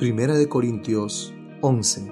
Primera de Corintios 11.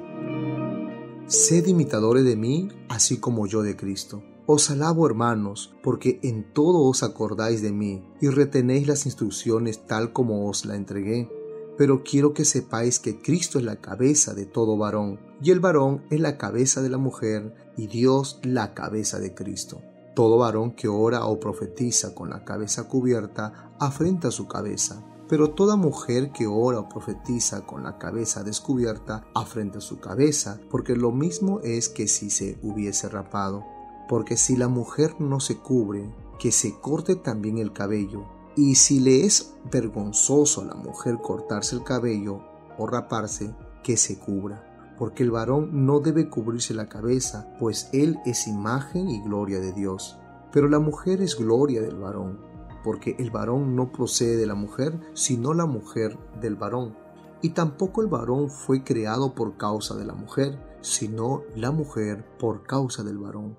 Sed imitadores de mí, así como yo de Cristo. Os alabo, hermanos, porque en todo os acordáis de mí y retenéis las instrucciones tal como os la entregué. Pero quiero que sepáis que Cristo es la cabeza de todo varón, y el varón es la cabeza de la mujer, y Dios la cabeza de Cristo. Todo varón que ora o profetiza con la cabeza cubierta afrenta su cabeza pero toda mujer que ora o profetiza con la cabeza descubierta afrenta su cabeza, porque lo mismo es que si se hubiese rapado. Porque si la mujer no se cubre, que se corte también el cabello. Y si le es vergonzoso a la mujer cortarse el cabello o raparse, que se cubra. Porque el varón no debe cubrirse la cabeza, pues él es imagen y gloria de Dios. Pero la mujer es gloria del varón porque el varón no procede de la mujer, sino la mujer del varón. Y tampoco el varón fue creado por causa de la mujer, sino la mujer por causa del varón.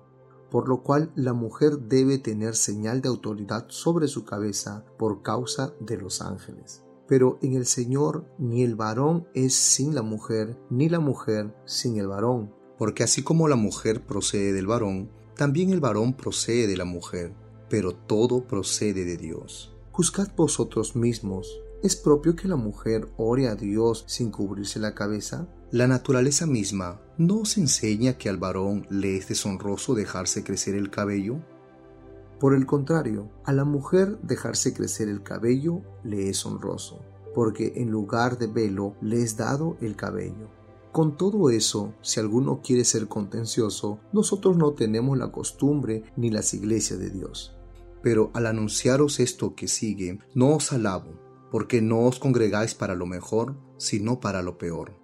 Por lo cual la mujer debe tener señal de autoridad sobre su cabeza por causa de los ángeles. Pero en el Señor ni el varón es sin la mujer, ni la mujer sin el varón. Porque así como la mujer procede del varón, también el varón procede de la mujer pero todo procede de Dios. Juzgad vosotros mismos. ¿Es propio que la mujer ore a Dios sin cubrirse la cabeza? La naturaleza misma no os enseña que al varón le es deshonroso dejarse crecer el cabello. Por el contrario, a la mujer dejarse crecer el cabello le es honroso, porque en lugar de velo le es dado el cabello. Con todo eso, si alguno quiere ser contencioso, nosotros no tenemos la costumbre ni las iglesias de Dios. Pero al anunciaros esto que sigue, no os alabo, porque no os congregáis para lo mejor, sino para lo peor.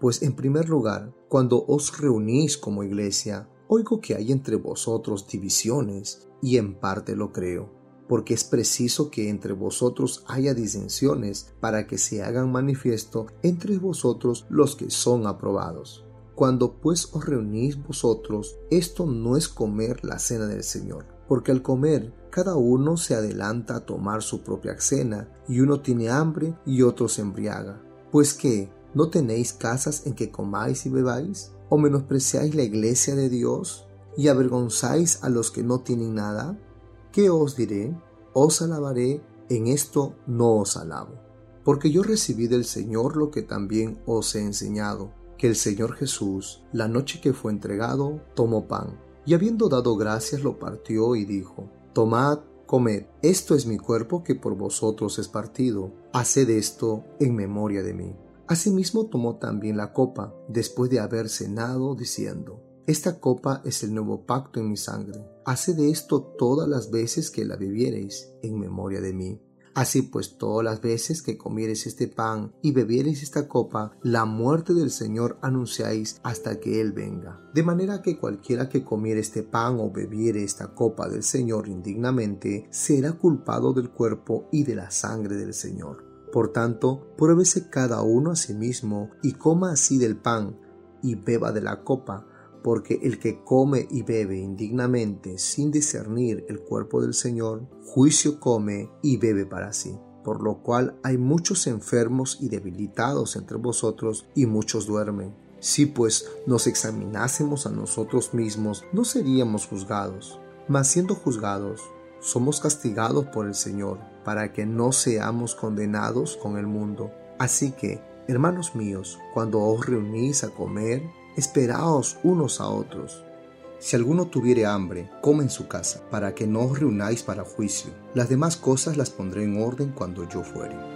Pues en primer lugar, cuando os reunís como iglesia, oigo que hay entre vosotros divisiones, y en parte lo creo, porque es preciso que entre vosotros haya disensiones para que se hagan manifiesto entre vosotros los que son aprobados. Cuando pues os reunís vosotros, esto no es comer la cena del Señor porque al comer cada uno se adelanta a tomar su propia cena, y uno tiene hambre y otro se embriaga. Pues que, ¿no tenéis casas en que comáis y bebáis? ¿O menospreciáis la iglesia de Dios? ¿Y avergonzáis a los que no tienen nada? ¿Qué os diré? Os alabaré, en esto no os alabo. Porque yo recibí del Señor lo que también os he enseñado, que el Señor Jesús, la noche que fue entregado, tomó pan y habiendo dado gracias lo partió y dijo, Tomad, comed, esto es mi cuerpo que por vosotros es partido, haced esto en memoria de mí. Asimismo tomó también la copa, después de haber cenado, diciendo, Esta copa es el nuevo pacto en mi sangre. Haced esto todas las veces que la bebiereis en memoria de mí. Así pues, todas las veces que comiereis este pan y bebiereis esta copa, la muerte del Señor anunciáis hasta que Él venga. De manera que cualquiera que comiere este pan o bebiere esta copa del Señor indignamente, será culpado del cuerpo y de la sangre del Señor. Por tanto, pruébese cada uno a sí mismo y coma así del pan y beba de la copa porque el que come y bebe indignamente sin discernir el cuerpo del Señor, juicio come y bebe para sí. Por lo cual hay muchos enfermos y debilitados entre vosotros y muchos duermen. Si pues nos examinásemos a nosotros mismos, no seríamos juzgados. Mas siendo juzgados, somos castigados por el Señor, para que no seamos condenados con el mundo. Así que, hermanos míos, cuando os reunís a comer, esperaos unos a otros. Si alguno tuviere hambre, come en su casa, para que no os reunáis para juicio. Las demás cosas las pondré en orden cuando yo fuere.